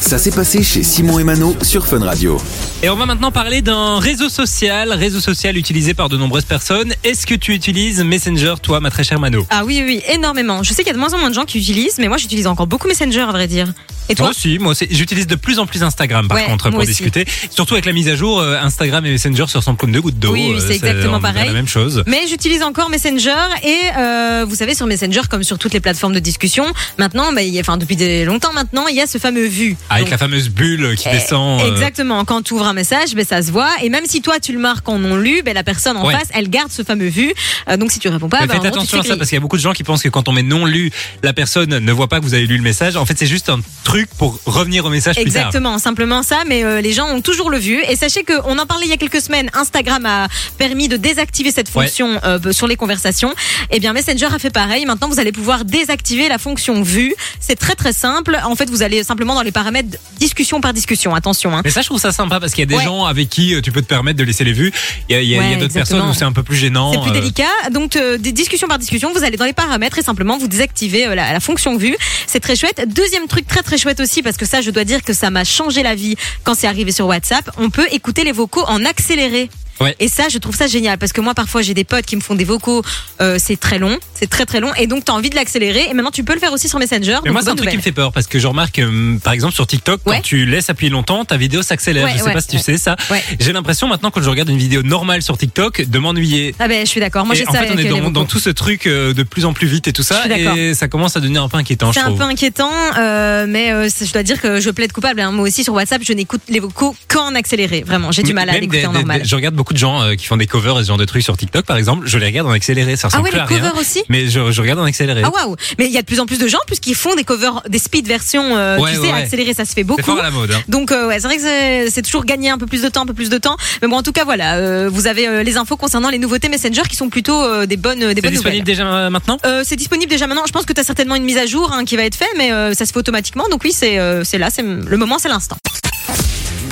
Ça s'est passé chez Simon et Mano sur Fun Radio. Et on va maintenant parler d'un réseau social, réseau social utilisé par de nombreuses personnes. Est-ce que tu utilises Messenger, toi, ma très chère Mano? Ah oui, oui, oui, énormément. Je sais qu'il y a de moins en moins de gens qui utilisent, mais moi j'utilise encore beaucoup Messenger à vrai dire. Et toi? Moi aussi, moi aussi. J'utilise de plus en plus Instagram, par Ouais, contre, moi pour aussi. discuter. Surtout avec la mise à jour, euh, Instagram et Messenger se ressemblent comme deux gouttes d'eau. Oui, oui, c'est Euh, exactement pareil. la même chose. Mais j'utilise encore Messenger et euh, vous savez sur Messenger comme sur toutes les plateformes de discussion, maintenant, bah, il y a, enfin depuis des- longtemps maintenant, il y a ce fameux vu. Avec Donc, la fameuse bulle qui eh, descend. euh, Exactement. Quand tu ouvres un message, ben, ça se voit. Et même si toi tu le marques en non lu, ben, la personne en Ouais. face, elle garde ce fameux vu. Euh, donc si tu réponds pas, Mais ben, faites en gros, tu te attention à ça griller. parce qu'il y a beaucoup de gens qui pensent que quand on met non lu, la personne ne voit pas que vous avez lu le message. En fait, c'est juste un truc pour revenir au message plus tard. Exactement, simplement ça, mais euh, les gens ont toujours le vu. Et sachez qu'on en parlait il y a quelques semaines, Instagram a permis de désactiver cette Ouais. fonction euh, sur les conversations. Eh bien, Messenger a fait pareil. Maintenant, vous allez pouvoir désactiver la fonction vue. C'est très très simple. En fait, vous allez simplement dans les paramètres discussion par discussion. Attention. Hein. Mais ça, je trouve ça sympa parce qu'il y a des Ouais. gens avec qui euh, tu peux te permettre de laisser les vues. Il y a, a- d'autres personnes où c'est un peu plus gênant. C'est plus euh, délicat. Donc, euh, des discussions par discussion, vous allez dans les paramètres et simplement vous désactivez euh, la, la fonction vue. C'est très chouette. Deuxième truc très très chouette aussi, parce que ça, je dois dire que ça m'a changé la vie quand c'est arrivé sur WhatsApp. On peut écouter les vocaux en accéléré. Ouais. Et ça, je trouve ça génial parce que moi, parfois, j'ai des potes qui me font des vocaux, euh, c'est très long, c'est très très long, et donc tu as envie de l'accélérer. Et maintenant, tu peux le faire aussi sur Messenger. Mais donc moi, c'est un truc qui me fait peur parce que je remarque, que, hum, par exemple, sur TikTok, Ouais. quand tu laisses appuyer longtemps, ta vidéo s'accélère. Ouais, je sais pas si tu sais ça. J'ai l'impression maintenant, quand je regarde une vidéo normale sur TikTok, de m'ennuyer. Ah ben, je suis d'accord. Moi, j'ai en ça fait, on est les dans, tout ce truc euh, de plus en plus vite et tout ça, et ça commence à devenir un peu inquiétant, C'est un peu inquiétant, euh, mais euh, je dois dire que je plaide coupable. hein. Moi aussi sur WhatsApp, je n'écoute les vocaux qu'en accéléré. Vraiment, j'ai du mal à l'écouter en normal. des- je regarde beaucoup de gens euh, qui font des covers et ce genre de trucs sur TikTok, par exemple. Je les regarde en accéléré, ça Ah ressemble ouais, plus les à rien. covers aussi Mais je, je regarde en accéléré. Ah waouh Mais il y a de plus en plus de gens puisqu'ils font des covers, des speed versions. euh, Ouais, tu ouais, sais, accéléré, ça se fait c'est beaucoup. fort à la mode. Hein. Donc euh, ouais, c'est vrai que c'est- toujours gagner un peu plus de temps, un peu plus de temps. Mais bon, en tout cas, voilà, euh, vous avez les infos concernant les nouveautés Messenger qui sont plutôt des bonnes, C'est disponible déjà maintenant? C'est disponible déjà maintenant. Je pense que tu as certainement une mise à jour hein, qui va être faite, mais ça se fait automatiquement. Donc oui, c'est là, c'est le moment, c'est l'instant.